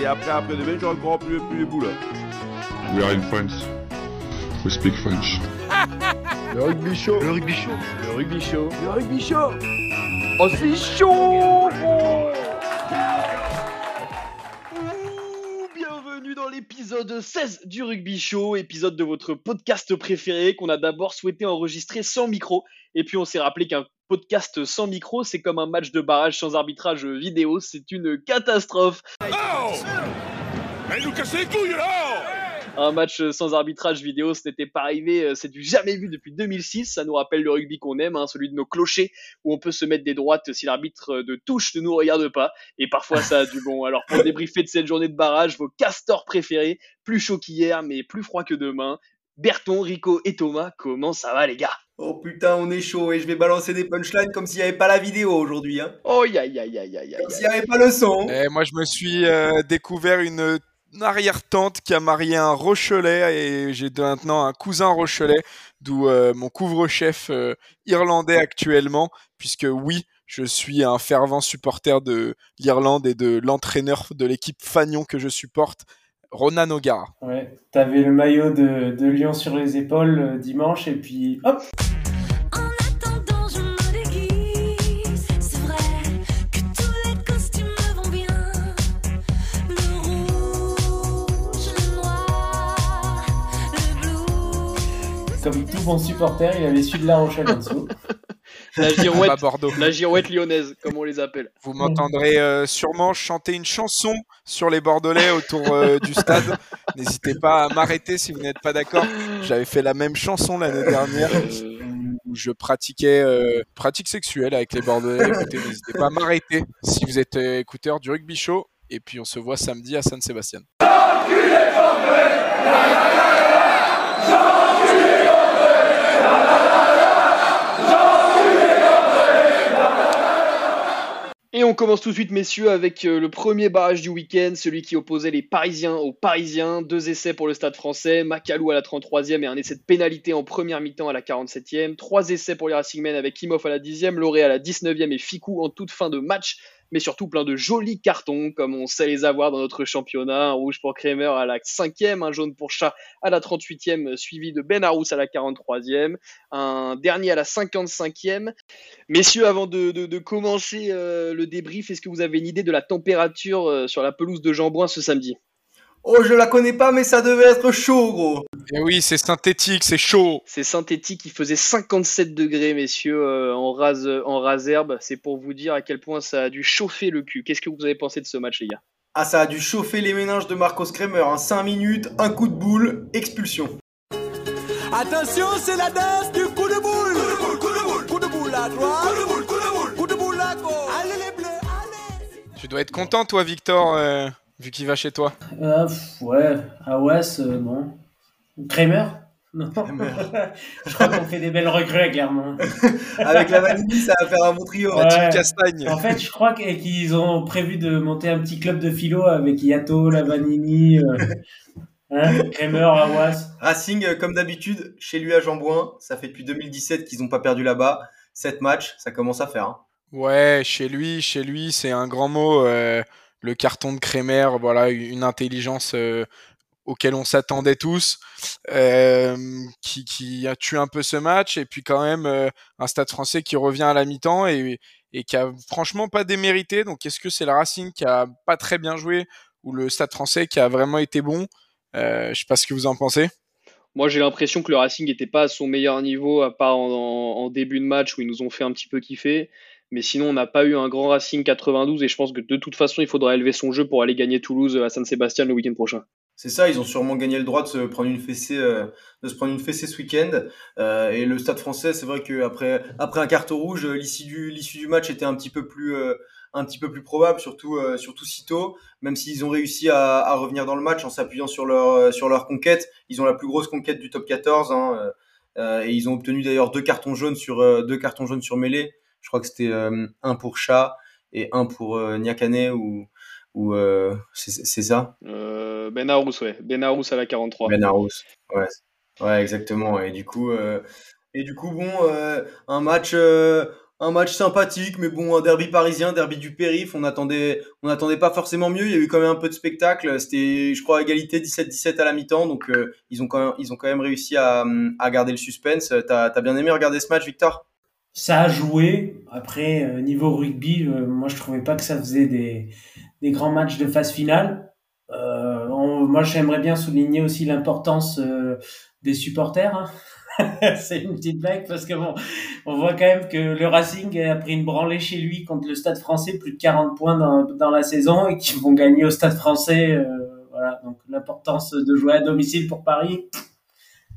Et après, après-demain, encore plus, plus les boules. We are in France. We speak French. Le rugby show. Le rugby show. Le rugby show. Le rugby show Oh, c'est chaud Bienvenue dans l'épisode 16 du Rugby Show, épisode de votre podcast préféré qu'on a d'abord souhaité enregistrer sans micro. Et puis on s'est rappelé qu'un podcast sans micro, c'est comme un match de barrage sans arbitrage vidéo, c'est une catastrophe. Oh Un match sans arbitrage vidéo, ce n'était pas arrivé, euh, c'est du jamais vu depuis 2006. Ça nous rappelle le rugby qu'on aime, hein, celui de nos clochers, où on peut se mettre des droites si l'arbitre de touche ne nous regarde pas. Et parfois ça a du bon. Alors pour débriefer de cette journée de barrage, vos castors préférés, plus chaud qu'hier, mais plus froid que demain. Berton, Rico et Thomas, comment ça va les gars? Oh putain, on est chaud et je vais balancer des punchlines comme s'il n'y avait pas la vidéo aujourd'hui. Hein. Oh aïe aïe aïe aïe aïe Comme s'il n'y avait pas le son. Et moi, je me suis euh, découvert une, une arrière-tante qui a marié un Rochelet et j'ai maintenant un cousin Rochelet, d'où euh, mon couvre-chef euh, irlandais actuellement, puisque oui, je suis un fervent supporter de l'Irlande et de l'entraîneur de l'équipe Fagnon que je supporte, Ronan O'Gara. Ouais, t'avais le maillot de, de Lyon sur les épaules euh, dimanche et puis hop En attendant, je me déguise. C'est vrai que tous les costumes me vont bien. Le rouge, le noir, le bleu. Comme tout bon supporter, il avait celui de La Rochelle en dessous. La girouette, Bordeaux. la girouette lyonnaise, comme on les appelle. Vous m'entendrez euh, sûrement chanter une chanson sur les Bordelais autour euh, du stade. N'hésitez pas à m'arrêter si vous n'êtes pas d'accord. J'avais fait la même chanson l'année dernière Euh, où je pratiquais euh, pratique sexuelle avec les Bordelais. Écoutez, n'hésitez pas à m'arrêter si vous êtes euh, écouteur du rugby show. Et puis on se voit samedi à San Sébastien. Et on commence tout de suite, messieurs, avec euh, le premier barrage du week-end, celui qui opposait les Parisiens aux Parisiens. Deux essais pour le stade français, Macalou à la 33e et un essai de pénalité en première mi-temps à la 47e. Trois essais pour les Racingmen avec Imhoff à la 10e, Loré à la 19e et Ficou en toute fin de match. Mais surtout plein de jolis cartons, comme on sait les avoir dans notre championnat. Un rouge pour Kremer à la 5e, un jaune pour Chat à la 38e, suivi de Ben Arous à la 43e, un dernier à la 55e. Messieurs, avant de, commencer euh, le débrief, est-ce que vous avez une idée de la température euh, sur la pelouse de Jambouin ce samedi? Oh, je la connais pas, mais ça devait être chaud, gros. Et oui, c'est synthétique, c'est chaud. C'est synthétique, il faisait 57 degrés, messieurs, euh, en, rase, en raserbe. C'est pour vous dire à quel point ça a dû chauffer le cul. Qu'est-ce que vous avez pensé de ce match, les gars? Ah, ça a dû chauffer les méninges de Marcos Kremer. Hein. 5 minutes, un coup de boule, expulsion. Attention, c'est la danse du coup de boule. Coup de boule, coup de boule. Coup de boule à droite. Coup de boule, coup de boule. Coup de boule à gauche. Allez les bleus, allez. Tu dois être content, toi, Victor, euh, vu qu'il va chez toi. Euh, pff, ouais, Ouest, euh, non. Kramer? Non. Je crois qu'on fait des belles recrues, clairement. Avec la vanille, ça va faire un bon trio. Ouais. Team Castagne. En fait, je crois qu'ils ont prévu de monter un petit club de philo avec Yato, Lavanini, euh, hein, Kramer, Awas. Racing, euh, comme d'habitude, chez lui à Jambouin. Ça fait depuis 2017 qu'ils n'ont pas perdu là-bas. 7 matchs, ça commence à faire. hein. Ouais, chez lui, chez lui, c'est un grand mot. euh, le carton de Kremer, voilà, une intelligence euh, auquel on s'attendait tous, euh, qui, a tué un peu ce match, et puis quand même euh, un Stade Français qui revient à la mi-temps et, qui a franchement pas démérité. Donc, est-ce que c'est le Racing qui a pas très bien joué ou le Stade Français qui a vraiment été bon Je sais pas ce que vous en pensez. Moi, j'ai l'impression que le Racing n'était pas à son meilleur niveau, à part en, en- en début de match où ils nous ont fait un petit peu kiffer. Mais sinon, on n'a pas eu un grand Racing 92 et je pense que de toute façon, il faudra élever son jeu pour aller gagner Toulouse à San-Sébastien le week-end prochain. C'est ça, ils ont sûrement gagné le droit de se prendre une fessée, euh, de se prendre une fessée ce week-end. Euh, et le Stade Français, c'est vrai qu'après après un carton rouge, euh, l'issue du l'issue du match était un petit peu plus euh, un petit peu plus probable, surtout euh, surtout si tôt. Même s'ils ont réussi à, revenir dans le match en s'appuyant sur leur euh, sur leur conquête, ils ont la plus grosse conquête du top 14. Hein, euh, euh, et ils ont obtenu d'ailleurs deux cartons jaunes sur euh, deux cartons jaunes sur mêlée. Je crois que c'était euh, un pour Chat et un pour euh, Niakane ou ou euh, c'est ça. Euh, ben Arous, ouais. Ben Arous à la 43. Ben Arous. Ouais. Ouais, exactement. Et du coup, euh, et du coup, bon, un match, un match sympathique, mais bon, un derby parisien, derby du périph. On attendait, on attendait pas forcément mieux. Il y a eu quand même un peu de spectacle. C'était, je crois, égalité 17-17 à la mi-temps. Donc, ils ont quand même, ils ont quand même réussi à, à garder le suspense. T'as, t'as bien aimé regarder ce match, Victor? Ça a joué. Après, euh, niveau rugby, euh, moi, je trouvais pas que ça faisait des, des grands matchs de phase finale. Euh, moi, j'aimerais bien souligner aussi l'importance des supporters. hein. C'est une petite blague parce que bon, on voit quand même que le Racing a pris une branlée chez lui contre le Stade Français, plus de 40 points dans, dans la saison et qu'ils vont gagner au Stade Français. voilà, donc l'importance de jouer à domicile pour Paris,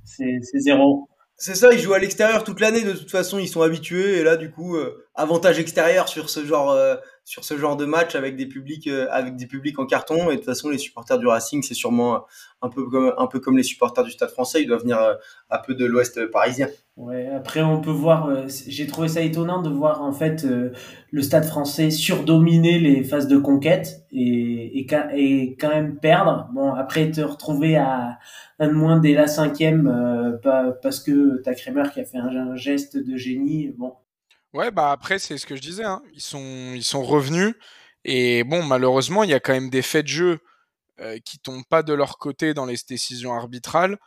c'est zéro. C'est ça, ils jouent à l'extérieur toute l'année. De toute façon, ils sont habitués. Et là, du coup, euh, avantage extérieur sur ce genre, euh, sur ce genre de match avec des publics, euh, avec des publics en carton. Et de toute façon, les supporters du Racing, c'est sûrement un peu comme, un peu comme les supporters du Stade Français. Ils doivent venir euh, un peu de l'Ouest parisien. Ouais, après on peut voir, euh, j'ai trouvé ça étonnant de voir en fait euh, le Stade français surdominer les phases de conquête et, et, et quand même perdre. Bon, après te retrouver à un de moins dès la cinquième euh, parce que t'as Kremer qui a fait un, un geste de génie. Bon, Ouais, bah après, c'est ce que je disais. Hein. Ils, sont, ils sont revenus. Et bon, malheureusement, il y a quand même des faits de jeu euh, qui tombent pas de leur côté dans les décisions arbitrales,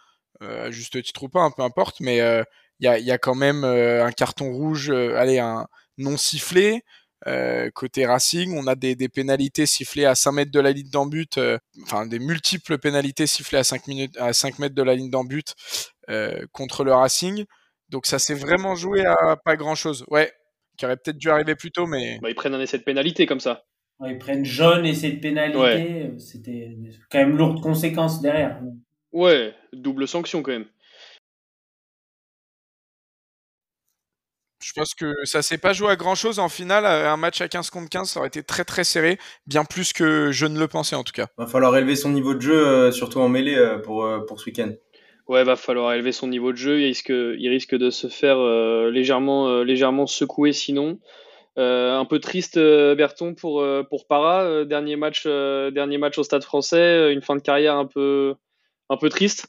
euh, juste titre ou pas, hein, peu importe. Mais euh, il y, a, y a quand même euh, un carton rouge, allez, un non sifflé. Côté Racing, on a des, des pénalités sifflées à 5 mètres de la ligne d'en but, euh, enfin des multiples pénalités sifflées à 5, minutes, à 5 mètres de la ligne d'en but euh, contre le Racing. Donc ça s'est vraiment joué à pas grand chose. Ouais, qui aurait peut-être dû arriver plus tôt, mais. Bah, ils prennent un essai de pénalité comme ça. Ouais, ils prennent jaune et c'est de pénalité. Ouais. euh, C'était quand même lourde conséquence derrière. Ouais, double sanction quand même. Je pense que ça s'est pas joué à grand chose. En finale, euh, un match à 15 contre 15, ça aurait été très très serré. Bien plus que je ne le pensais en tout cas. Va falloir élever son niveau de jeu, euh, surtout en mêlée pour, pour ce week-end. Ouais, va falloir élever son niveau de jeu. Il risque, il risque de se faire euh, légèrement, euh, légèrement secouer sinon. Euh, un peu triste, Berton, pour, pour Para. Dernier, match, euh, dernier match au Stade français. Une fin de carrière un peu, un peu triste.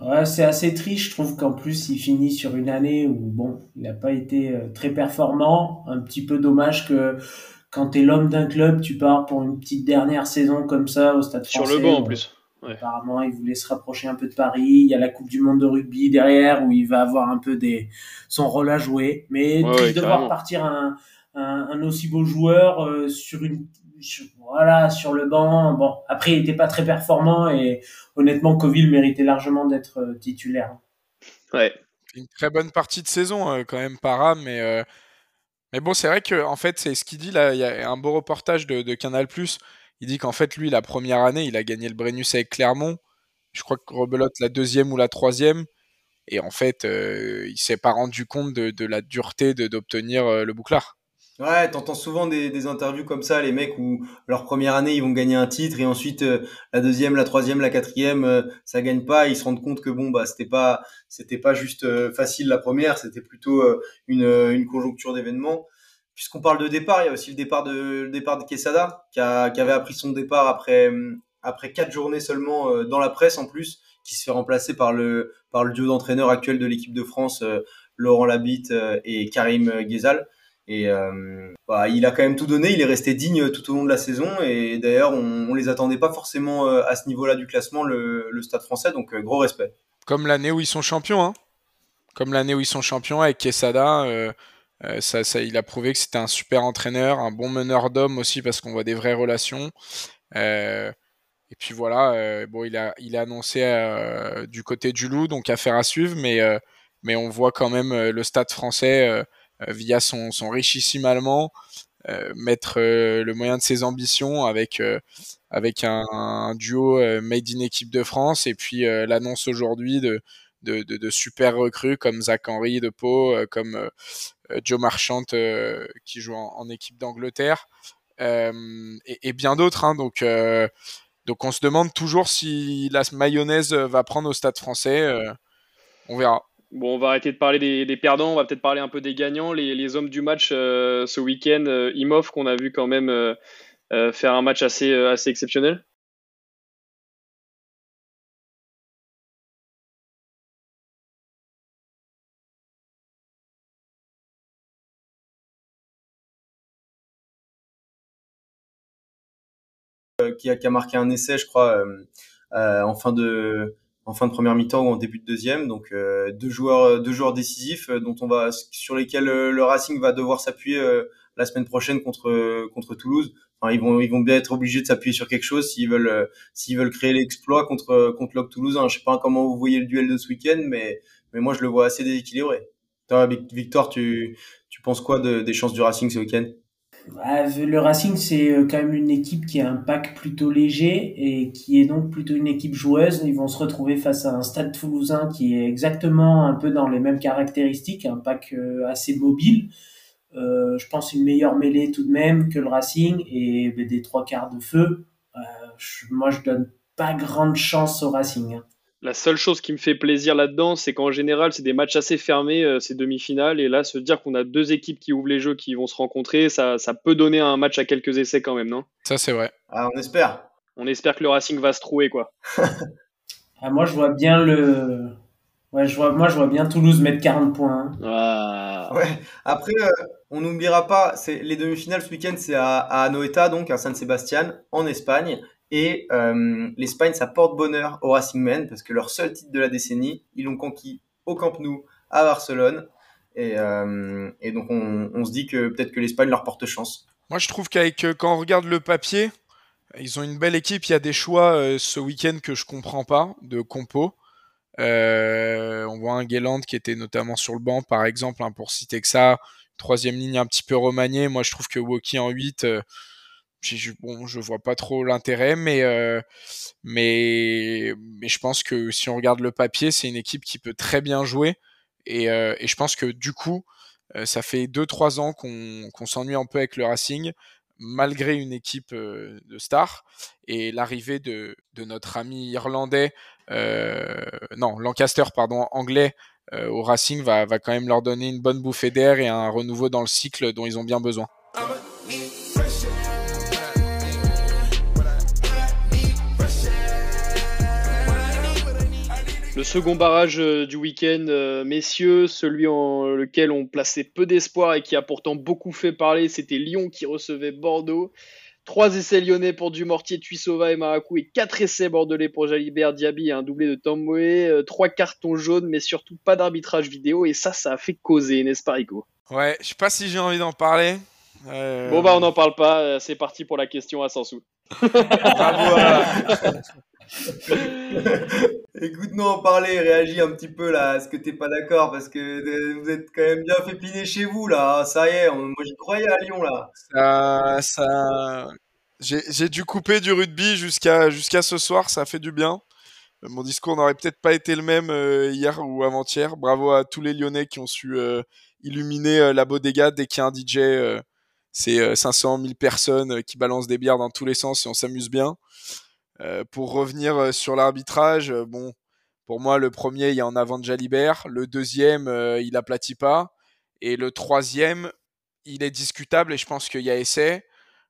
Ouais, c'est assez triste. Je trouve qu'en plus, il finit sur une année où, bon, il n'a pas été très performant. Un petit peu dommage que quand tu es l'homme d'un club, tu pars pour une petite dernière saison comme ça au Stade Sur français. le banc en plus. Ouais. Apparemment, il voulait se rapprocher un peu de Paris. Il y a la Coupe du Monde de rugby derrière où il va avoir un peu des... son rôle à jouer. Mais Ouais, ouais, de carrément. voir partir un, un, un aussi beau joueur euh, sur une sur- voilà sur le banc. Bon, après, il n'était pas très performant et honnêtement, Coville méritait largement d'être euh, titulaire. Ouais. Une très bonne partie de saison euh, quand même, Para, mais. euh, Mais bon, c'est vrai que en fait, c'est ce qu'il dit là. Il y a un beau reportage de, de Canal+. Il dit qu'en fait, lui, la première année, il a gagné le Brennus avec Clermont. Je crois que Rebelote la deuxième ou la troisième. Et en fait, euh, il s'est pas rendu compte de, la dureté d'obtenir euh, le bouclard. Ouais, t'entends souvent des, interviews comme ça, les mecs où leur première année ils vont gagner un titre et ensuite euh, la deuxième, la troisième, la quatrième, euh, ça gagne pas. Ils se rendent compte que bon bah c'était pas c'était pas juste euh, facile la première, c'était plutôt une conjoncture d'événements. Puisqu'on parle de départ, il y a aussi le départ de départ de Quesada qui, avait appris son départ après après quatre journées seulement euh, dans la presse en plus, qui se fait remplacer par le par le duo d'entraîneurs actuel de l'équipe de France, euh, Laurent Labitte euh, et Karim Ghezal. Et bah, il a quand même tout donné, il est resté digne tout au long de la saison. Et d'ailleurs, on, on les attendait pas forcément à ce niveau-là du classement, le, le Stade Français. Donc gros respect. Comme l'année où ils sont champions, hein. Comme l'année où ils sont champions avec Quesada, euh, ça, ça, il a prouvé que c'était un super entraîneur, un bon meneur d'hommes aussi parce qu'on voit des vraies relations. Euh, et puis voilà, euh, bon, il a, il a annoncé du côté du loup, donc affaire à suivre, mais, mais on voit quand même le Stade français via son, son richissime allemand mettre le moyen de ses ambitions avec avec un, duo made in équipe de France et puis l'annonce aujourd'hui de, de, super recrues comme Zach Henry de Pau, euh, comme euh, euh, Joe Marchant qui joue en, équipe d'Angleterre et, bien d'autres. Hein, donc donc on se demande toujours si la mayonnaise va prendre au Stade Français. on verra. Bon, on va arrêter de parler des, perdants, on va peut-être parler un peu des gagnants, les, les hommes du match ce week-end. Euh, Imhoff, qu'on a vu quand même faire un match assez, assez exceptionnel. Qui, a, qui a marqué un essai, je crois, euh, euh, en fin de en fin de première mi-temps ou en début de deuxième. Donc euh, deux joueurs deux joueurs décisifs euh, dont on va sur lesquels euh, le Racing va devoir s'appuyer euh, la semaine prochaine contre contre Toulouse. Enfin, ils vont ils vont bien être obligés de s'appuyer sur quelque chose s'ils veulent euh, s'ils veulent créer l'exploit contre contre Loc Toulouse. Je sais pas comment vous voyez le duel de ce week-end, mais mais moi je le vois assez déséquilibré. Victor, tu tu penses quoi de, des chances du Racing ce week-end? Le Racing, c'est euh, quand même une équipe qui a un pack plutôt léger et qui est donc plutôt une équipe joueuse. Ils vont se retrouver face à un stade toulousain qui est exactement un peu dans les mêmes caractéristiques, un pack euh, assez mobile. Euh, je pense une meilleure mêlée tout de même que le Racing et ben, des trois quarts de feu. Je- moi, je donne pas grande chance au Racing. La seule chose qui me fait plaisir là-dedans, c'est qu'en général, c'est des matchs assez fermés, euh, ces demi-finales. Et là, se dire qu'on a deux équipes qui ouvrent les jeux, qui vont se rencontrer, ça, ça peut donner un match à quelques essais quand même, non? Ça, c'est vrai. Ah, on espère. On espère que le Racing va se trouver, quoi. Ah, moi, je vois bien le. Ouais, je vois, moi, je vois bien Toulouse mettre 40 points. hein. Ah. Ouais. Après, euh, on n'oubliera pas, c'est les demi-finales ce week-end, c'est à, à Anoeta, donc à San Sebastian, en Espagne. Et euh, l'Espagne, ça porte bonheur au Racing Men parce que leur seul titre de la décennie, ils l'ont conquis au Camp Nou à Barcelone. Et, euh, donc, on, se dit que peut-être que l'Espagne leur porte chance. Moi, je trouve qu'avec euh, quand on regarde le papier, ils ont une belle équipe. Il y a des choix ce week-end que je comprends pas de compo. On voit un Guéland qui était notamment sur le banc, par exemple, hein, pour citer que ça. Troisième ligne un petit peu remaniée. Moi, je trouve que Woki en 8, euh, j'ai- je- bon, je vois pas trop l'intérêt, mais, euh, mais, mais je pense que si on regarde le papier, c'est une équipe qui peut très bien jouer. Et, euh, et je pense que du coup, euh, ça fait 2-3 ans qu'on qu'on s'ennuie un peu avec le Racing, malgré une équipe de stars. Et l'arrivée de, de notre ami irlandais, non, Lancaster, pardon, anglais, au Racing va, va quand même leur donner une bonne bouffée d'air et un renouveau dans le cycle dont ils ont bien besoin. Le second barrage euh, du week-end, euh, messieurs, celui en lequel on plaçait peu d'espoir et qui a pourtant beaucoup fait parler, c'était Lyon qui recevait Bordeaux. Trois essais lyonnais pour Dumortier, Tuisova et Maracou et quatre essais bordelais pour Jalibert, Diaby et un doublé de Tamboé. Euh, trois cartons jaunes, mais surtout pas d'arbitrage vidéo et ça, ça a fait causer, n'est-ce pas Rico? Ouais, je sais pas si j'ai envie d'en parler. Euh, Bon bah on n'en parle pas, c'est parti pour la question à 100 sous. Bravo à- Écoute-nous en parler, réagis un petit peu là, est-ce que t'es pas d'accord Parce que euh, vous êtes quand même bien fait piner chez vous là, ça y est, moi j'y croyais à Lyon là. Ça. J'ai dû couper du rugby jusqu'à jusqu'à ce soir, ça fait du bien. Mon discours n'aurait peut-être pas été le même euh, hier ou avant-hier. Bravo à tous les Lyonnais qui ont su euh, illuminer la bodega dès qu'il y a un DJ. euh, c'est euh, 500 000 personnes qui balancent des bières dans tous les sens et on s'amuse bien. Euh, pour revenir euh, sur l'arbitrage, euh, bon, pour moi, le premier, il y a en avant de Jalibert. Le deuxième, euh, il aplatit pas. Et le troisième, il est discutable et je pense qu'il y a essai.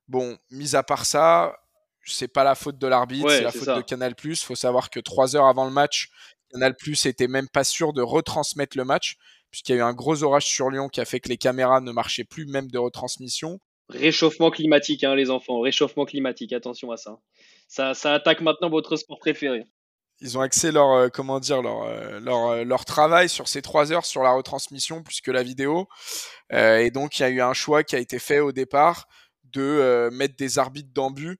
Bon, mis à part ça, c'est pas la faute de l'arbitre, Ouais, c'est la faute ça. de Canal+. Il faut savoir que trois heures avant le match, Canal+ était même pas sûr de retransmettre le match puisqu'il y a eu un gros orage sur Lyon qui a fait que les caméras ne marchaient plus même de retransmission. Réchauffement climatique, hein, les enfants, réchauffement climatique, attention à ça. Ça, ça attaque maintenant votre sport préféré. Ils ont axé leur euh, comment dire leur euh, leur, euh, leur travail sur ces trois heures sur la retransmission plus que la vidéo. Et donc il y a eu un choix qui a été fait au départ de mettre des arbitres d'embu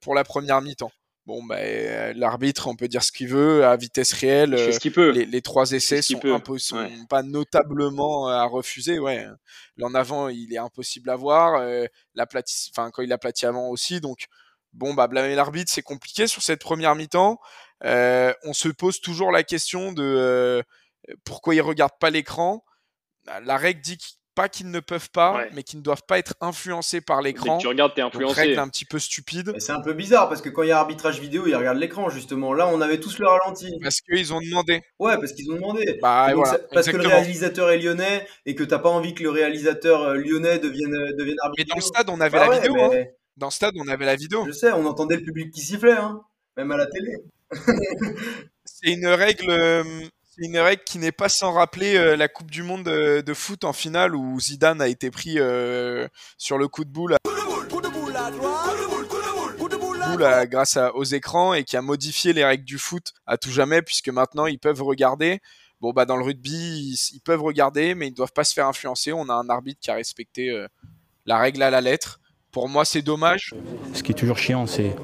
pour la première mi-temps. Bon, bah, l'arbitre, on peut dire ce qu'il veut, à vitesse réelle. Il peut. les, les trois essais sont, impo- sont ouais. pas notablement à refuser. Ouais. L'en avant, il est impossible à voir. L'aplati- enfin, quand il aplatit avant aussi. Donc, bon, bah, blâmer l'arbitre, c'est compliqué sur cette première mi-temps. Euh, on se pose toujours la question de euh, pourquoi ils regardent pas l'écran. La règle dit qu- pas qu'ils ne peuvent pas, Ouais. mais qu'ils ne doivent pas être influencés par l'écran. tu regardes, t'es Donc, influencé. règle un petit peu stupide. C'est un peu bizarre parce que quand il y a arbitrage vidéo, ils regardent l'écran justement. Là, on avait tous le ralenti. Parce qu'ils ont demandé. Ouais, parce qu'ils ont demandé. Bah, Et donc, voilà, ça- parce que le réalisateur est lyonnais et que t'as pas envie que le réalisateur euh, lyonnais devienne, devienne arbitre. Mais dans le stade, on avait Bah la ouais, vidéo. mais hein. Dans le stade, on avait la vidéo. Je sais, on entendait le public qui sifflait, hein, même à la télé. C'est une règle, euh, c'est une règle qui n'est pas sans rappeler euh, la Coupe du Monde de, de foot en finale où Zidane a été pris euh, sur le coup de boule. À grâce à- aux écrans et qui a modifié les règles du foot à tout jamais puisque maintenant ils peuvent regarder. Bon bah dans le rugby ils, ils peuvent regarder mais ils doivent pas se faire influencer. On a un arbitre qui a respecté euh, la règle à la lettre. Pour moi c'est dommage. Ce qui est toujours chiant, c'est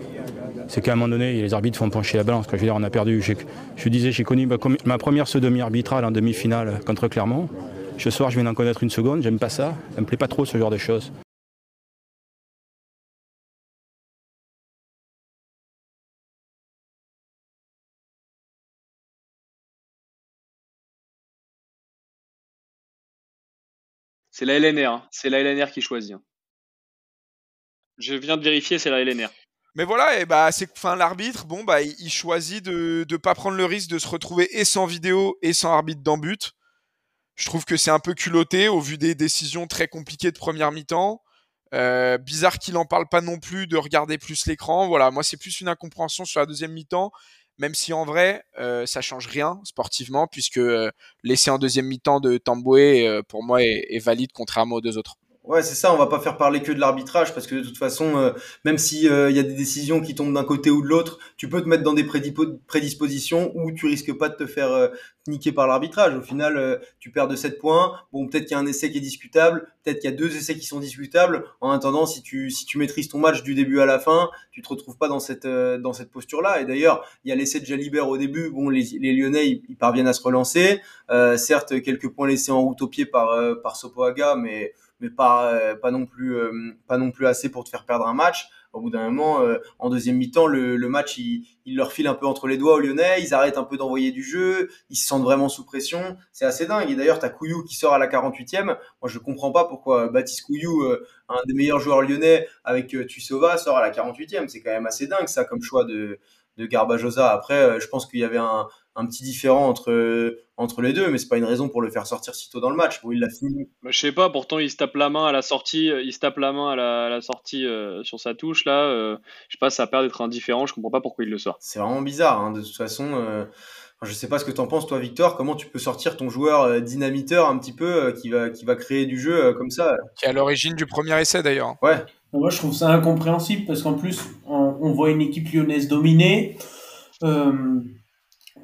c'est qu'à un moment donné, les arbitres font pencher la balance. Quoi. Je veux dire, on a perdu. Je disais, j'ai connu ma, première sodomie arbitrale en demi-finale contre Clermont. Ce soir, je viens d'en connaître une seconde. J'aime pas ça. Ça me plaît pas trop ce genre de choses. C'est la LNR, hein. c'est la LNR qui choisit. hein. Je viens de vérifier, c'est la LNR. Mais voilà, et bah c'est enfin l'arbitre, bon bah il, choisit de ne pas prendre le risque de se retrouver et sans vidéo et sans arbitre dans but. Je trouve que c'est un peu culotté au vu des décisions très compliquées de première mi-temps. Euh, bizarre qu'il en parle pas non plus de regarder plus l'écran. Voilà, moi c'est plus une incompréhension sur la deuxième mi-temps, même si en vrai euh, ça change rien sportivement puisque euh, l'essai en deuxième mi-temps de Tamboué euh, pour moi est valide contrairement aux deux autres. Ouais, c'est ça, on va pas faire parler que de l'arbitrage parce que de toute façon, euh, même si il y a des décisions qui tombent d'un côté ou de l'autre, tu peux te mettre dans des prédispositions où tu risques pas de te faire euh, niquer par l'arbitrage. Au final, euh, tu perds de 7 points. Bon, peut-être qu'il y a un essai qui est discutable, peut-être qu'il y a deux essais qui sont discutables. En attendant, si tu si tu maîtrises ton match du début à la fin, tu te retrouves pas dans cette euh, dans cette posture-là. Et d'ailleurs, il y a l'essai de Jalibert au début. Bon, les, les Lyonnais ils, ils parviennent à se relancer. Euh, certes, quelques points laissés en route au pied par euh, par Sopoaga, mais mais pas euh, pas non plus euh, pas non plus assez pour te faire perdre un match. Au bout d'un moment, euh, en deuxième mi-temps, le, match il, leur file un peu entre les doigts aux Lyonnais. Ils arrêtent un peu d'envoyer du jeu. Ils se sentent vraiment sous pression. C'est assez dingue. Et d'ailleurs, t'as Couillou qui sort à la 48e. Moi, je comprends pas pourquoi Baptiste Couillou, un des meilleurs joueurs lyonnais avec Tussova, sort à la 48e. C'est quand même assez dingue ça comme choix de de Garbajosa. Après, euh, je pense qu'il y avait un, un petit différent entre entre les deux, mais c'est pas une raison pour le faire sortir si tôt dans le match. Bon, il l'a fini. Bah, je sais pas, pourtant il se tape la main à la sortie, euh, il se tape la main à la, à la sortie euh, sur sa touche là. euh, je sais pas, ça a peur d'être indifférent. Je comprends pas pourquoi il le sort. C'est vraiment bizarre. Hein, de toute façon, euh, je sais pas ce que t'en penses toi, Victor. Comment tu peux sortir ton joueur euh, dynamiteur un petit peu euh, qui va qui va créer du jeu euh, comme ça? Qui est à l'origine du premier essai d'ailleurs. Ouais. Moi, je trouve ça incompréhensible parce qu'en plus, on, on voit une équipe lyonnaise dominée, euh,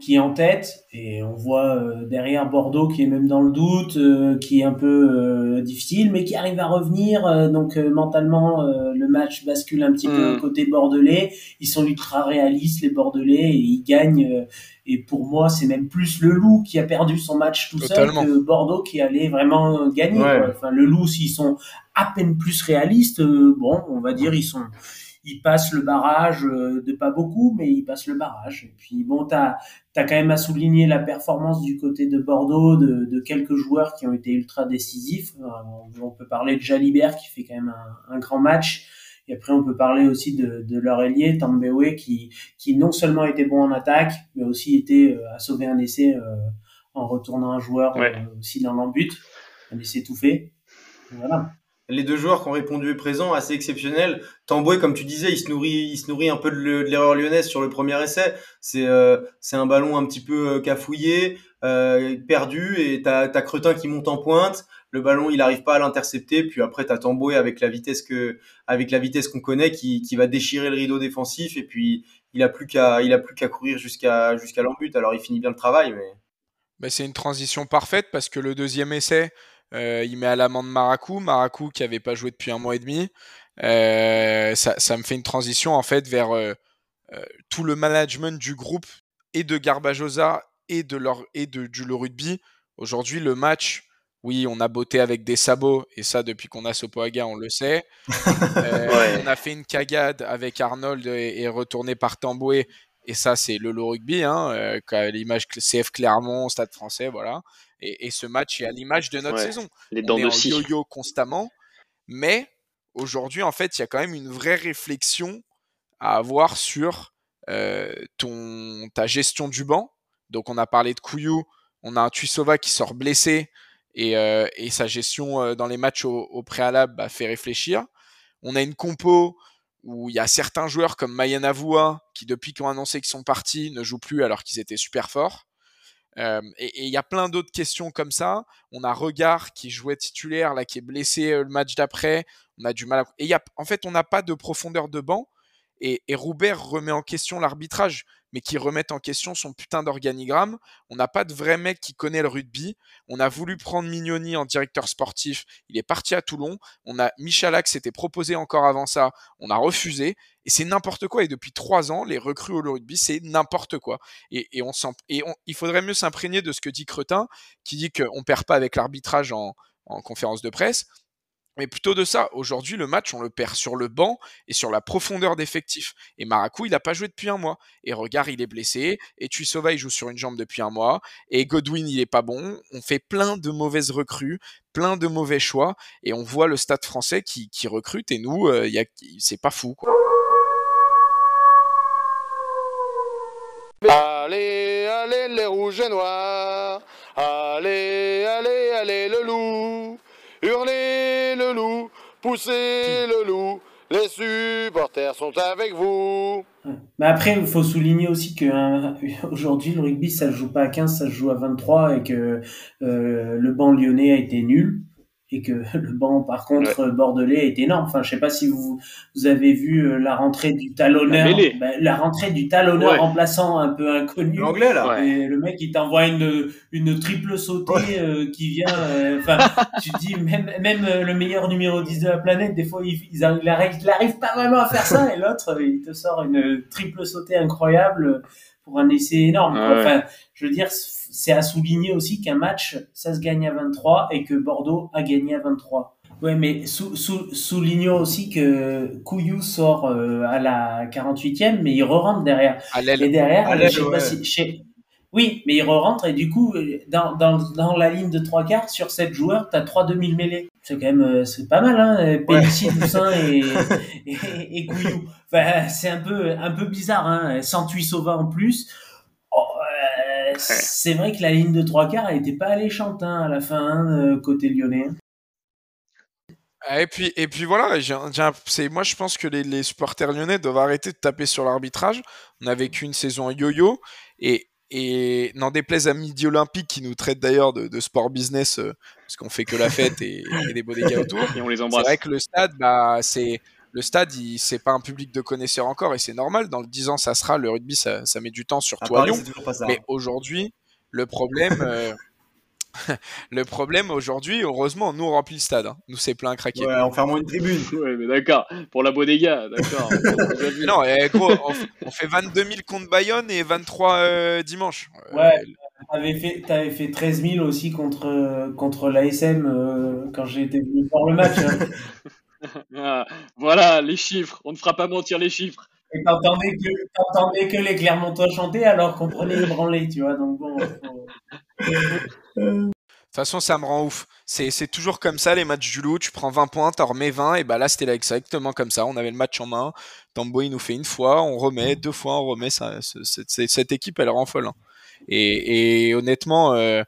qui est en tête, et on voit euh, derrière Bordeaux qui est même dans le doute, euh, qui est un peu difficile, mais qui arrive à revenir. donc mentalement, le match bascule un petit peu Mm. côté bordelais. Ils sont ultra réalistes, les Bordelais, et ils gagnent. et pour moi, c'est même plus le Loup qui a perdu son match tout Totalement. seul que Bordeaux qui allait vraiment gagner. Ouais. Enfin, le Loup, s'ils sont à peine plus réalistes, bon, on va dire, ils sont, ils passent le barrage euh, de pas beaucoup, mais ils passent le barrage. Et puis bon, t'as, t'as quand même à souligner la performance du côté de Bordeaux de, de quelques joueurs qui ont été ultra décisifs. Euh, on, on peut parler de Jalibert qui fait quand même un, un grand match. Et après, on peut parler aussi de, de leur ailier, Tambewe, qui, qui non seulement était bon en attaque, mais aussi était euh, à sauver un essai euh, en retournant un joueur Ouais. euh, aussi dans l'embut, un essai tout fait. Voilà. Les deux joueurs qui ont répondu présent, assez exceptionnels. Tamboué, comme tu disais, il se nourrit, il se nourrit un peu de le- de l'erreur lyonnaise sur le premier essai. C'est euh, un ballon un petit peu euh, cafouillé, euh, perdu, et t'as as Cretin qui monte en pointe. Le ballon, il arrive pas à l'intercepter. Puis après, t'as Tamboué avec la vitesse que, avec la vitesse qu'on connaît, qui, va déchirer le rideau défensif. Et puis, il a plus qu'à, il a plus qu'à courir jusqu'à jusqu'à l'embut. Alors, il finit bien le travail, mais. Bah, c'est une transition parfaite parce que le deuxième essai, euh, il met à l'amende Maracou. Maracou qui avait pas joué depuis un mois et demi. Euh, ça, ça me fait une transition en fait vers euh, tout le management du groupe et de Garbajosa et de leur et de du le rugby. Aujourd'hui, le match, oui, on a botté avec des sabots et ça depuis qu'on a Sopoaga, on le sait. Ouais. On a fait une cagade avec Arnold et, et retourné par Tamboué. Et ça, c'est le low rugby, hein, l'image CF Clermont, Stade français, voilà. Et, et ce match est à l'image de notre Ouais, saison. Les On dents est de en yo-yo constamment. Mais aujourd'hui, en fait, il y a quand même une vraie réflexion à avoir sur euh, ton, ta gestion du banc. Donc, on a parlé de Couillou, on a un Tuisova qui sort blessé et, euh, et sa gestion euh, dans les matchs au, au préalable bah, fait réfléchir. On a une compo où il y a certains joueurs comme Mayan Avoua qui, depuis qu'ils ont annoncé qu'ils sont partis, ne jouent plus alors qu'ils étaient super forts. Et il y a plein d'autres questions comme ça. On a Regard qui jouait titulaire, là, qui est blessé euh, le match d'après. On a du mal à... Et y a... en fait, on n'a pas de profondeur de banc. Et, et Roubert remet en question l'arbitrage, mais qui remettent en question son putain d'organigramme. On n'a pas de vrai mec qui connaît le rugby. On a voulu prendre Mignoni en directeur sportif. Il est parti à Toulon. On a Michalak s'était proposé encore avant ça. On a refusé. Et c'est n'importe quoi. Et depuis trois ans, les recrues au rugby, c'est n'importe quoi. Et, il faudrait mieux s'imprégner de ce que dit Cretin, qui dit qu'on perd pas avec l'arbitrage en conférence de presse. Mais plutôt de ça, aujourd'hui, le match, on le perd sur le banc et sur la profondeur d'effectif. Et Maracou, il n'a pas joué depuis un mois. Et regarde, il est blessé. Et Tuisova, il joue sur une jambe depuis un mois. Et Godwin, il est pas bon. On fait plein de mauvaises recrues, plein de mauvais choix. Et on voit le stade français qui, qui recrute. Et nous, euh, y a, c'est pas fou, quoi. Allez, allez, les rouges et noirs. Allez, allez, allez, le loup. Poussez le loup, les supporters sont avec vous. Mais après, il faut souligner aussi que hein, aujourd'hui le rugby, ça se joue pas à 15, ça se joue à 23 et que euh, le banc lyonnais a été nul et que le banc, par contre, ouais. bordelais est énorme. Enfin, je sais pas si vous, vous avez vu euh, la rentrée du talonneur, la, bah, la rentrée du talonneur ouais. remplaçant un peu inconnu. L'anglais là. Et le mec, il t'envoie une une triple sautée ouais. euh, qui vient. euh, Enfin, tu te dis même même le meilleur numéro 10 de la planète, des fois, il, il, il arrive, il arrive pas vraiment à faire ça, et l'autre, il te sort une triple sautée incroyable pour un essai énorme. Enfin, je veux dire c'est à souligner aussi qu'un match, ça se gagne à 23 et que Bordeaux a gagné à 23. Ouais, mais sou, sou, soulignons aussi que Couillou sort euh, à la 48e, mais il re-rentre derrière. Et derrière, je sais ouais. pas si. Oui, mais il re-rentre et du coup, dans, dans, dans la ligne de trois quarts, sur 7 joueurs, tu as 3 demi mêlés. C'est quand même, euh, c'est pas mal, hein, Pellissier, ouais. Toussaint et, et, et Couillou. Enfin, c'est un peu, un peu bizarre, hein, sans Tuisova en plus. Euh, c'est vrai que la ligne de trois quarts elle était pas alléchante hein, à la fin hein, côté lyonnais. Ah, et puis, et puis voilà, moi je pense que les, les, supporters lyonnais doivent arrêter de taper sur l'arbitrage. On a vécu une saison yo-yo et, et n'en déplaise à Midi Olympique qui nous traite d'ailleurs de, de, sport business euh, parce qu'on fait que la fête et, et des beaux dégâts autour. Et on les embrasse. C'est vrai que le stade, bah, c'est le stade, c'est pas un public de connaisseurs encore et c'est normal. Dans le 10 ans, ça sera. Le rugby, ça, ça met du temps, surtout à, à Lyon. Mais aujourd'hui, le problème, euh, le problème aujourd'hui, heureusement, nous on remplit le stade. Hein. Nous c'est plein à craquer. Ouais, en fermant une tribune. ouais, mais d'accord. Pour la Bodega, d'accord. non, eh, gros, on, on, fait 22 000 contre Bayonne et 23 euh, dimanche. Ouais. T'avais fait, fait 13 000 aussi contre, contre l'ASM euh, quand j'ai été venu voir le match. Hein. Ah, voilà, les chiffres. On ne fera pas mentir les chiffres. Et t'entendais que, t'entendais que les Clermontois chanter alors qu'on prenait les branlés, tu vois. Donc bon. De toute façon, ça me rend ouf. C'est, c'est toujours comme ça, les matchs du loup. Tu prends 20 points, t'en remets 20. Et bah là, c'était exactement comme ça. On avait le match en main. Tambo, il nous fait une fois, on remet, deux fois, on remet. Ça, c'est, cette équipe, elle rend folle. Hein. Et, et, honnêtement, euh,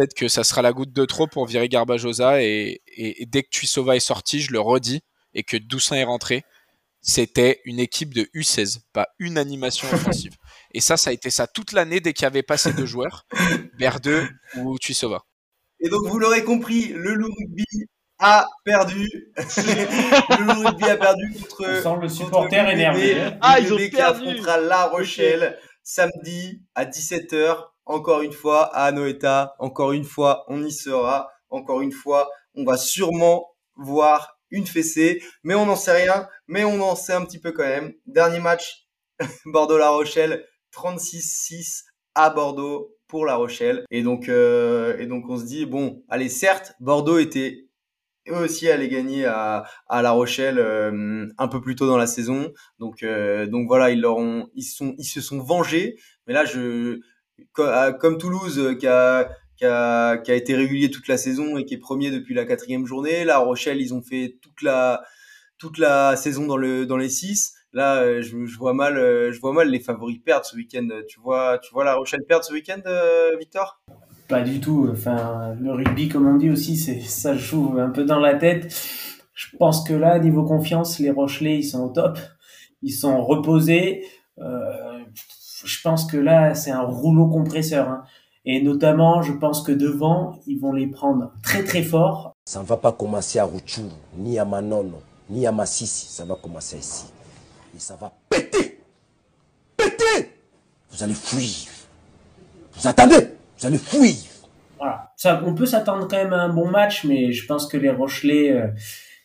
peut-être que ça sera la goutte de trop pour virer Garbajosa et, et, et dès que Tuisova est sorti, je le redis, et que Doussin est rentré, c'était une équipe de U16, pas une animation offensive. Et ça, ça a été ça toute l'année dès qu'il y avait pas ces deux joueurs, Berdeux ou Tuisova. Et donc vous l'aurez compris, le Loup Rugby a perdu. le Loup Rugby a perdu contre, Sans le supporter énervé. Ah, ils ont perdu. contre La Rochelle okay. samedi à 17h encore une fois à Anoeta, encore une fois on y sera, encore une fois on va sûrement voir une fessée, mais on n'en sait rien, mais on en sait un petit peu quand même. Dernier match, Bordeaux-La Rochelle, 36-6 à Bordeaux pour La Rochelle. Et donc, euh, et donc on se dit, bon, allez, certes, Bordeaux était eux aussi allaient gagner à, La Rochelle euh, un peu plus tôt dans la saison. Donc, euh, donc voilà, ils ils se sont vengés. Mais là, je, comme Toulouse qui a, qui a, qui a été régulier toute la saison et qui est premier depuis la quatrième journée. La Rochelle, ils ont fait toute la, toute la saison dans, le, dans les six. Là, je, je vois mal, je vois mal les favoris perdre ce week-end. Tu vois, tu vois la Rochelle perdre ce week-end, euh, Victor? Pas du tout. Enfin, le rugby, comme on dit aussi, ça joue un peu dans la tête. Je pense que là, niveau confiance, les Rochelais, ils sont au top. Ils sont reposés. Euh, je pense que là, c'est un rouleau compresseur. Hein. Et notamment, je pense que devant, ils vont les prendre très très fort. Ça ne va pas commencer à Rouchou, ni à Manono, ni à Massissi. Ça va commencer ici. et ça va péter. Péter Vous allez fuir. Vous attendez Vous allez fuir. Voilà. Ça, on peut s'attendre quand même à un bon match, mais je pense que les Rochelais, euh,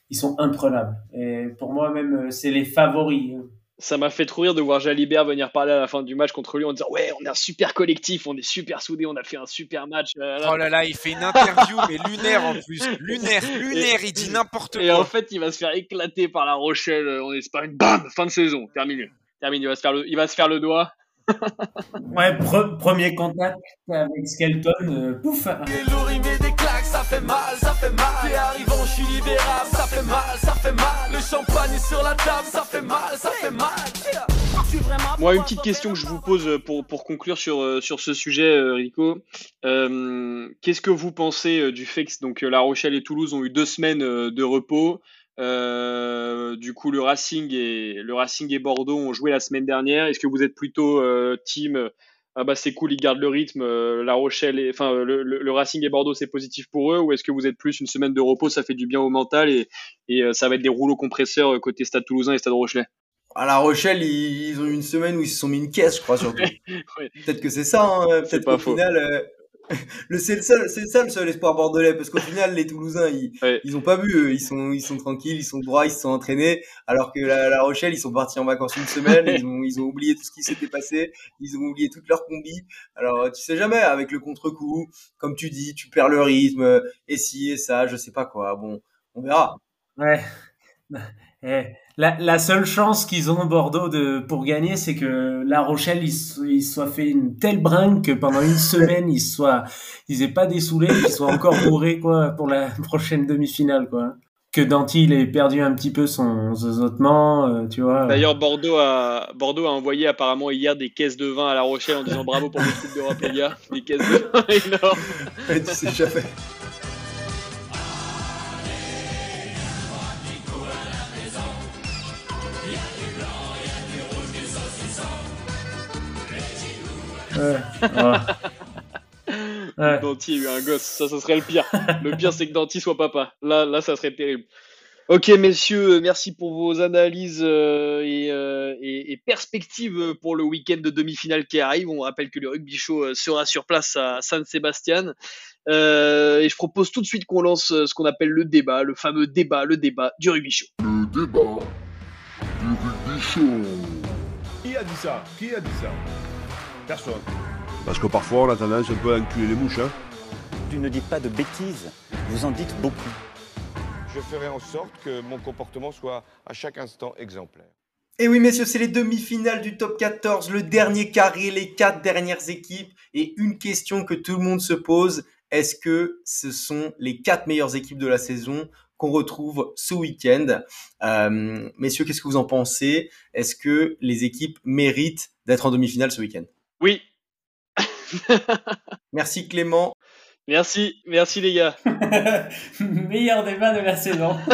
ils sont imprenables. Et pour moi, même, euh, c'est les favoris. Ça m'a fait trop rire de voir Jalibert venir parler à la fin du match contre lui en disant Ouais, on est un super collectif, on est super soudés, on a fait un super match. euh, Oh là là, il fait une interview, mais lunaire en plus. Lunaire, lunaire, il dit n'importe Et quoi. en fait, il va se faire éclater par La Rochelle euh, en Espagne. Bam Fin de saison, terminé. Terminé, il va se faire le, il va se faire le doigt. Ouais, pre- premier contact avec Skelton, euh, pouf Et lourd, il met des claques, ça fait mal, ça fait mal. T'es arrivant, je suis libérable, ça fait mal, ça fait mal. Le champagne est sur la table, ça fait mal, ça fait mal. Moi, une petite question que je vous pose euh, pour, pour conclure sur, euh, sur ce sujet, euh, Rico. Euh, Qu'est-ce que vous pensez du fait que donc, La Rochelle et Toulouse ont eu deux semaines de repos? Euh, Du coup, le Racing, et, le Racing et Bordeaux ont joué la semaine dernière. Est-ce que vous êtes plutôt euh, team euh, ah bah c'est cool, ils gardent le rythme, euh, La Rochelle et enfin le, le- le Racing et Bordeaux c'est positif pour eux ou est-ce que vous êtes plus une semaine de repos, ça fait du bien au mental et, et ça va être des rouleaux compresseurs côté Stade Toulousain et Stade Rochelais À La Rochelle, ils, ils ont eu une semaine où ils se sont mis une caisse, je crois, surtout. Ouais. Peut-être que c'est ça, hein, peut-être pas qu'au faux. final, c'est le seul, c'est ça le seul espoir bordelais, parce qu'au final, les Toulousains, ils, Ouais. ils ont pas vu, eux. ils sont, ils sont tranquilles, ils sont droits, ils se sont entraînés, alors que la, la Rochelle, ils sont partis en vacances une semaine, ils ont, ils ont oublié tout ce qui s'était passé, ils ont oublié toutes leurs combis. Alors, tu sais jamais, avec le contre-coup, comme tu dis, tu perds le rythme, et ci et ça, je sais pas quoi. Bon, on verra. Ouais. Eh, la, la seule chance qu'ils ont Bordeaux de, pour gagner, c'est que La Rochelle, ils se soient fait une telle bringue que pendant une semaine, ils se soient, ils aient pas dessoulé, qu'ils soient encore bourrés, quoi, pour la prochaine demi-finale, quoi. Que Danty, il ait perdu un petit peu son zozotement, euh, tu vois. D'ailleurs, Bordeaux a, Bordeaux a envoyé apparemment hier des caisses de vin à La Rochelle en disant bravo pour votre Coupe d'Europe, les gars. Des caisses de vin énormes. Ouais, tu sais jamais. Ouais. Danty a eu un gosse, ça, ça serait le pire. Le pire, c'est que Danty soit papa. Là, là, ça serait terrible. Ok, messieurs, merci pour vos analyses euh, et, euh, et- et perspectives pour le week-end de demi-finale qui arrive. On rappelle que le rugby show euh, sera sur place à San Sebastian. Euh, et je propose tout de suite qu'on lance euh, ce qu'on appelle le débat, le fameux débat, le débat du rugby show. Le débat du rugby show. Qui a dit ça? Qui a dit ça? Personne. Parce que parfois on a tendance un peu à enculer les mouches. Hein. Tu ne dites pas de bêtises, vous en dites beaucoup. Je ferai en sorte que mon comportement soit à chaque instant exemplaire. Et oui, messieurs, c'est les demi-finales du top 14, le dernier carré, les quatre dernières équipes. Et une question que tout le monde se pose, est-ce que ce sont les quatre meilleures équipes de la saison qu'on retrouve ce week-end? Euh, Messieurs, qu'est-ce que vous en pensez? Est-ce que les équipes méritent d'être en demi-finale ce week-end? Oui, Merci Clément. merci, merci les gars. Meilleur débat de la saison.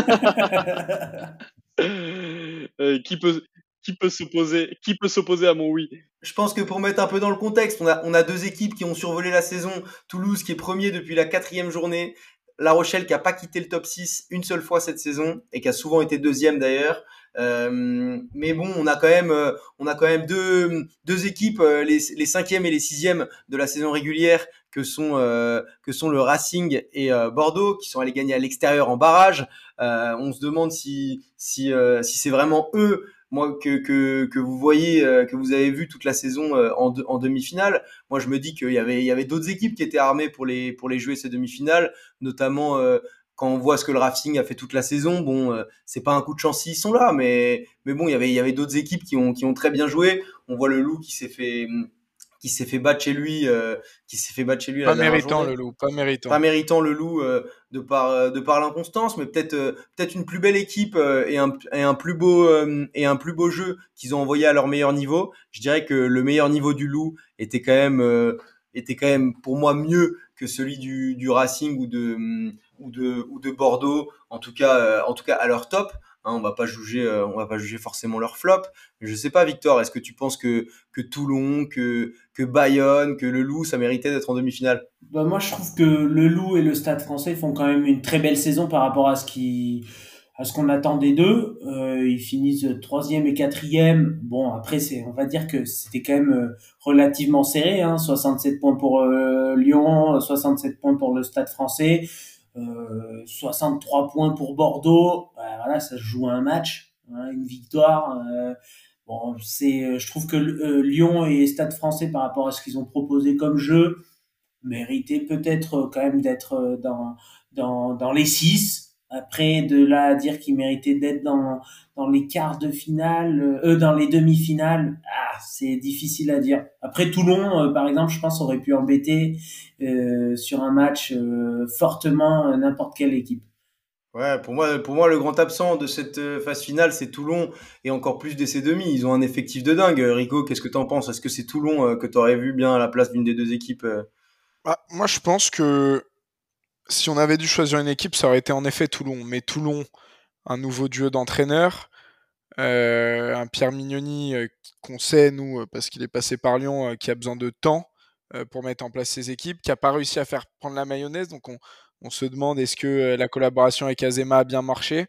Euh, qui peut, qui peut s'opposer, qui peut s'opposer à mon oui? Je pense que pour mettre un peu dans le contexte, on a, on a deux équipes qui ont survolé la saison. Toulouse qui est premier depuis la quatrième journée. La Rochelle qui a pas quitté le top 6 une seule fois cette saison et qui a souvent été deuxième d'ailleurs. Euh, mais bon, on a quand même, euh, on a quand même deux, deux équipes, euh, les, les cinquièmes et les sixièmes de la saison régulière que sont, euh, que sont le Racing et Bordeaux qui sont allés gagner à l'extérieur en barrage. Euh, on se demande si, si, si c'est vraiment eux moi que, que, que vous voyez, que vous avez vu toute la saison en, en demi-finale. Moi, je me dis qu'il y avait, il y avait d'autres équipes qui étaient armées pour les, pour les jouer ces demi-finales, notamment quand on voit ce que le Racing a fait toute la saison. Bon, euh, c'est pas un coup de chance s'ils sont là, mais, mais bon, il y avait, il y avait d'autres équipes qui ont, qui ont très bien joué. On voit le Loup qui s'est fait, qui s'est fait battre chez lui, euh, qui s'est fait battre chez lui. Pas la méritant le loup, pas méritant. pas méritant le loup euh, de par euh, de par l'inconstance mais peut-être peut-être une plus belle équipe et un et un plus beau et un plus beau jeu qu'ils ont envoyé à leur meilleur niveau je dirais que le meilleur niveau du loup était quand même était quand même pour moi mieux que celui du du Racing ou de ou de ou de Bordeaux en tout cas euh, en tout cas à leur top Hein, on va pas juger, euh, on va pas juger forcément leur flop. Je sais pas, Victor, est-ce que tu penses que que Toulon, que que Bayonne, que le Loup, ça méritait d'être en demi-finale? Bah, moi, je trouve que le Loup et le Stade français font quand même une très belle saison par rapport à ce qui, à ce qu'on attendait d'eux. Euh, ils finissent troisième et quatrième. Bon, après, c'est, on va dire que c'était quand même relativement serré. Hein, 67 points pour Lyon, 67 points pour le Stade Français, euh, 63 points pour Bordeaux. Bah, voilà, ça se joue un match, hein, une victoire. euh, bon, c'est, je trouve que euh, Lyon et Stade Français, par rapport à ce qu'ils ont proposé comme jeu, méritaient peut-être euh, quand même d'être euh, dans dans, les six. Après, de là à dire qu'ils méritaient d'être dans, dans les quarts de finale, euh, dans les demi-finales, ah, c'est difficile à dire. Après, Toulon, euh, par exemple, je pense, aurait pu embêter euh, sur un match euh, fortement euh, n'importe quelle équipe. Ouais, pour moi, pour moi, le grand absent de cette phase finale, c'est Toulon et encore plus des ces demi. Ils ont un effectif de dingue. Rico, qu'est-ce que t'en penses? Est-ce que c'est Toulon euh, que t'aurais vu bien à la place d'une des deux équipes euh? Bah, moi, je pense que si on avait dû choisir une équipe, ça aurait été en effet Toulon. Mais Toulon, un nouveau duo d'entraîneurs, euh, un Pierre Mignoni euh, qu'on sait, nous, euh, parce qu'il est passé par Lyon, qui a besoin de temps pour mettre en place ses équipes, qui n'a pas réussi à faire prendre la mayonnaise. Donc on, se demande est-ce que la collaboration avec Azema a bien marché?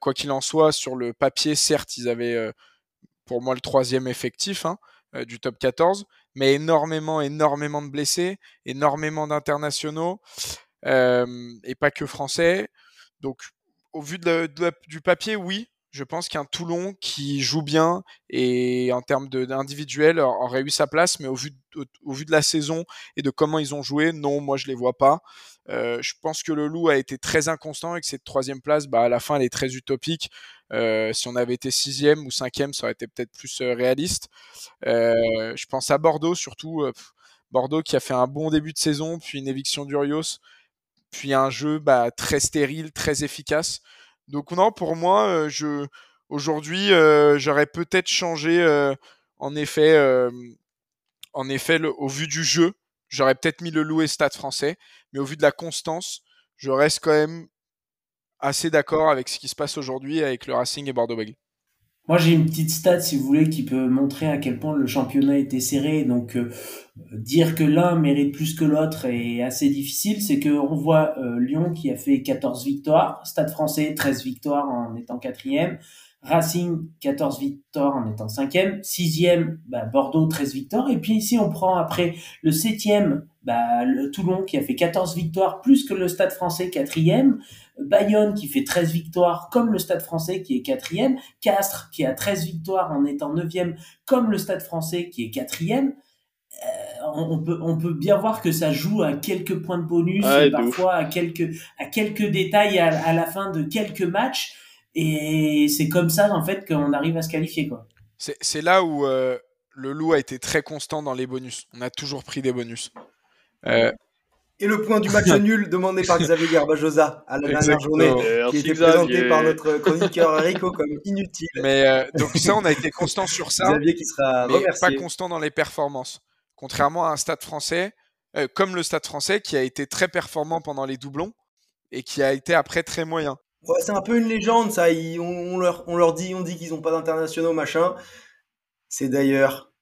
Quoi qu'il en soit, sur le papier, certes, ils avaient pour moi le troisième effectif hein, du top 14, mais énormément, énormément de blessés, énormément d'internationaux, et pas que français. Donc, au vu du papier, oui, je pense qu'un Toulon qui joue bien et en termes d'individuel aurait eu sa place, mais au vu, de, la saison et de comment ils ont joué, non, moi je les vois pas. Euh, je pense que le Loup a été très inconstant et que cette troisième place, bah, à la fin, elle est très utopique. Euh, si on avait été sixième ou cinquième, ça aurait été peut-être plus euh, réaliste. Je pense à Bordeaux surtout. Bordeaux qui a fait un bon début de saison, puis une éviction d'Urios, puis un jeu bah, très stérile, très efficace. Donc non, pour moi, je aujourd'hui, j'aurais peut-être changé en effet, en effet, au vu du jeu, j'aurais peut-être mis le Loup et Stade français, mais au vu de la constance, je reste quand même assez d'accord avec ce qui se passe aujourd'hui avec le Racing et Bordeaux-Bègles. Moi, j'ai une petite stat, si vous voulez, qui peut montrer à quel point le championnat était serré. Donc, euh, dire que l'un mérite plus que l'autre est assez difficile. C'est que on voit euh, Lyon qui a fait 14 victoires, Stade français 13 victoires en étant quatrième, Racing 14 victoires en étant cinquième, sixième bah, Bordeaux 13 victoires. Et puis ici, on prend après le septième, bah, le Toulon qui a fait 14 victoires plus que le Stade français quatrième. Bayonne qui fait 13 victoires comme le Stade français qui est quatrième, Castres qui a 13 victoires en étant neuvième comme le Stade français qui est quatrième. Euh, on, peut, on peut bien voir que ça joue à quelques points de bonus, Ouais, et parfois à quelques, à quelques détails à, à la fin de quelques matchs. Et c'est comme ça, en fait, qu'on arrive à se qualifier, quoi. C'est c'est là où euh, le Loup a été très constant dans les bonus. On a toujours pris des bonus. Euh, Et le point du match nul demandé par Xavier Garbajosa à la dernière journée, qui Merci, était Xavier. présenté par notre chroniqueur Rico comme inutile. Mais euh, donc ça, on a été constant sur ça. Xavier qui sera mais remercié. pas constant dans les performances. Contrairement à un stade français, euh, comme le stade français, qui a été très performant pendant les doublons et qui a été après très moyen. Ouais, c'est un peu une légende, ça. Ils- on, on leur, on leur dit, on dit qu'ils n'ont pas d'internationaux, machin. C'est d'ailleurs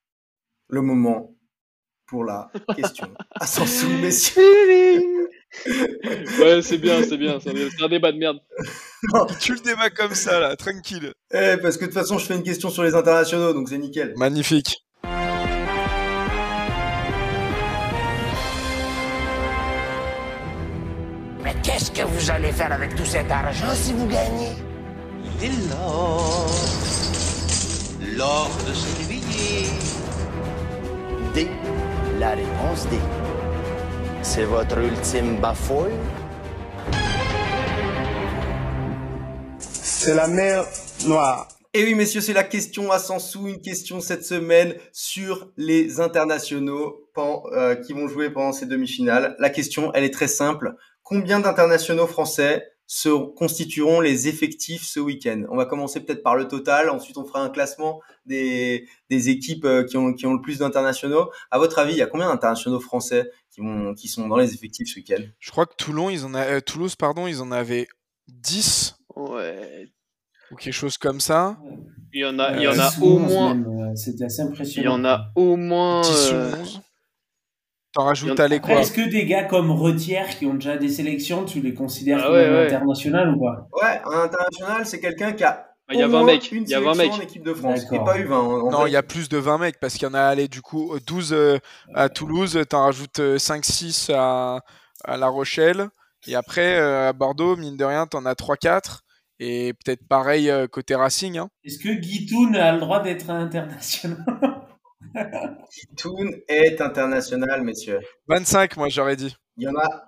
le moment pour la question à s'en sous, messieurs. Ouais, c'est bien, c'est bien. C'est un, c'est un débat de merde. Tu le débat comme ça, là, tranquille. Eh, parce que de toute façon, je fais une question sur les internationaux, donc c'est nickel. Magnifique. Mais qu'est-ce que vous allez faire avec tout cet argent si vous gagnez? C'est l'or, l'or de Sévillier. D. La réponse D. C'est votre ultime bafouille? C'est la mer Noire. Et oui, messieurs, c'est la question à 100 sous, une question cette semaine sur les internationaux euh, qui vont jouer pendant ces demi-finales. La question, elle est très simple. Combien d'internationaux français se constitueront les effectifs ce week-end On va commencer peut-être par le total, ensuite on fera un classement des, des équipes euh, qui ont, qui ont le plus d'internationaux. À votre avis, il y a combien d'internationaux français qui, vont, qui sont dans les effectifs ce week-end? Je crois que Toulon, ils en a, euh, Toulouse, pardon, ils en avaient 10 Ouais. ou quelque chose comme ça. Il y en a, il y en Euh, a 10 ou au 11 moins. C'était assez Il impressionnant. y en a au moins. 10 ou euh, 11. T'en rajoutes à les Après, quoi Est-ce que des gars comme Retière qui ont déjà des sélections, tu les considères Ah comme ouais, ouais. international ou pas? Ouais, un international, c'est quelqu'un qui a. Il y a au 20 moins mecs, Une il y a 20 sélection mecs. en équipe de France. Et pas eu 20. En, en Non, il y a plus de 20 mecs parce qu'il y en a allé du coup 12 euh, à Toulouse, t'en rajoutes 5-6 à, à La Rochelle. Et après, euh, à Bordeaux, mine de rien, t'en as 3-4. Et peut-être pareil euh, côté Racing. Hein. Est-ce que Guitoun a le droit d'être international? Toon est international, messieurs. 25, moi j'aurais dit. Il y en a,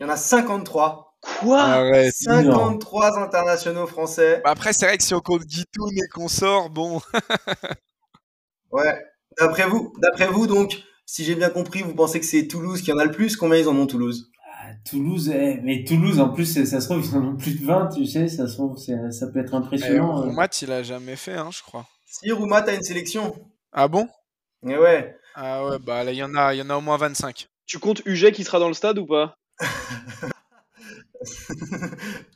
il y en a 53. Quoi? Arrête. 53 internationaux français. Bah après, c'est vrai que si on compte Guitoun et qu'on sort, bon. Ouais. D'après vous, d'après vous donc, si j'ai bien compris, vous pensez que c'est Toulouse qui en a le plus? Combien ils en ont Toulouse? Toulouse, eh, mais Toulouse en plus, ça se trouve, ils en ont plus de 20, tu sais, ça se trouve, ça peut être Eh, impressionnant. euh. Roumat, il a jamais fait, hein, je crois. Si Roumat a une sélection. Ah bon? Eh ouais. Ah ouais, bah là, il y, en a- il y en a au moins 25. Tu comptes UG qui sera dans le stade ou pas?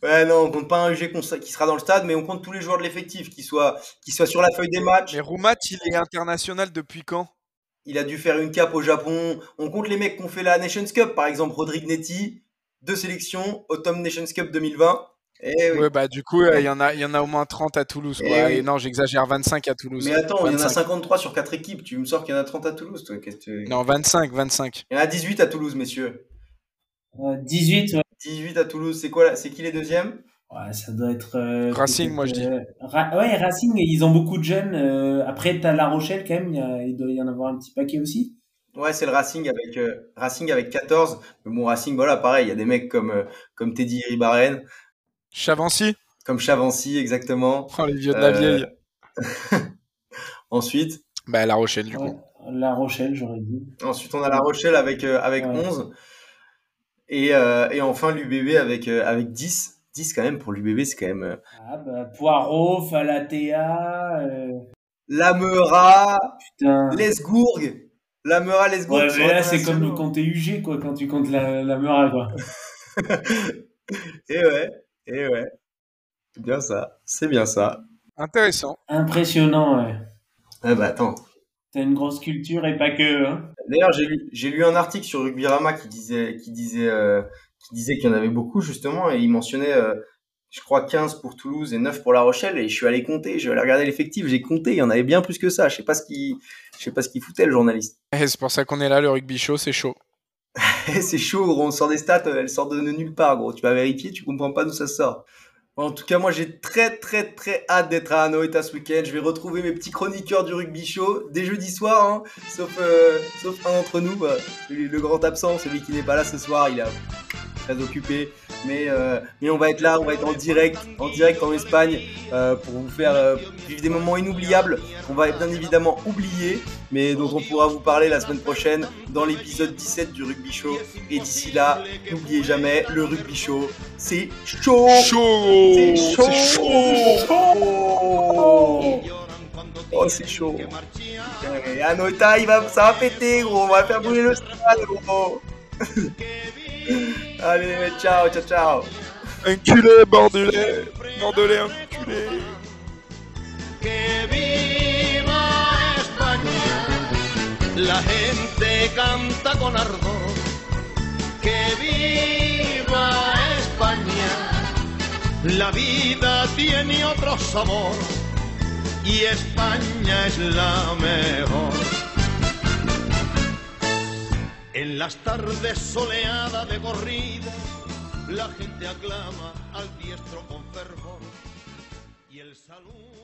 Ouais, non, on compte pas un UG qui sera dans le stade, mais on compte tous les joueurs de l'effectif qui soient, qui soient sur la feuille des matchs. Mais Roumat, il est international depuis quand? Il a dû faire une cape au Japon. On compte les mecs qui ont fait la Nations Cup, par exemple Rodrigue Netti, deux sélections, Autumn Nations Cup 2020. Eh oui. Ouais, bah du coup, euh, il y, en a- il y en a au moins 30 à Toulouse. Eh quoi. oui. Et non, j'exagère, 25 à Toulouse. Mais attends, il y en a 25. 53 sur 4 équipes. Tu me sors qu'il y en a 30 à Toulouse, toi. que- Non, 25, 25. Il y en a 18 à Toulouse, messieurs. Euh, 18, ouais. 18 à Toulouse, c'est quoi là C'est qui les deuxièmes? Ouais, ça doit être. euh, Racing, moi, je dis. euh, Ra- ouais, Racing, ils ont beaucoup de jeunes. euh, après, t'as La Rochelle quand même, il, y a- il doit y en avoir un petit paquet aussi. Ouais, c'est le Racing avec, euh, Racing avec 14. Mais bon, Racing, voilà, pareil, il y a des mecs comme, euh, comme Teddy Ribaren, Chavancy comme Chavancy, exactement. Oh, les vieux de la Euh, vieille. Ensuite, Bah, La Rochelle, du Ouais, coup. La Rochelle, j'aurais dit. ensuite, on a La Rochelle avec, euh, avec Ouais. 11. Et, euh, et enfin, l'UBB avec, euh, avec 10. 10 quand même, pour l'UBB, c'est quand même... euh, Ah, bah, Poirot, Falatea. Euh... Lamera, Putain. Lesgourg. Lamera, Lesgourg. Ouais, sont mais là, c'est comme internationaux. compter UG, quoi, quand tu comptes la, la Mura, quoi. Et ouais, et ouais. C'est bien ça, c'est bien ça. Intéressant. Impressionnant, ouais. Ah bah attends. T'as une grosse culture et pas que, hein. D'ailleurs, j'ai lu, j'ai lu un article sur Rugbyrama qui disait, qui disait, euh, qui disait qu'il y en avait beaucoup justement, et il mentionnait, euh, je crois 15 pour Toulouse et 9 pour La Rochelle, et je suis allé compter, je suis allé regarder l'effectif, j'ai compté, il y en avait bien plus que ça. Je sais pas ce qui, je sais pas ce qu'il foutait le journaliste. Et c'est pour ça qu'on est là, le rugby show, c'est chaud. c'est chaud, gros, on sort des stats, euh, elles sortent de nulle part, gros. Tu vas vérifier, tu comprends pas d'où ça sort. En tout cas, moi, j'ai très, très, très hâte d'être à Anoeta ce week-end. Je vais retrouver mes petits chroniqueurs du rugby show dès jeudi soir, hein, sauf, euh, sauf un d'entre nous, le grand absent, celui qui n'est pas là ce soir, il est très occupé. Mais, euh, mais on va être là, on va être en direct, en direct en Espagne, euh, pour vous faire euh, vivre des moments inoubliables qu'on va bien évidemment oublier, mais dont on pourra vous parler la semaine prochaine dans l'épisode 17 du Rugby Show. Et d'ici là, n'oubliez jamais, le Rugby Show, c'est chaud. Chaud. C'est chaud. Chaud Oh, c'est chaud. Et Anota, il va, ça va péter, gros, on va faire bouger le stade, gros Allez, ciao, ciao, ciao Enculé, bordelais Bordelais, enculé Que viva España, la gente canta con ardor. Que viva España, la vida tiene otro sabor. Y España es la mejor. En las tardes soleadas de corrida, la gente aclama al diestro con fervor y el paseando.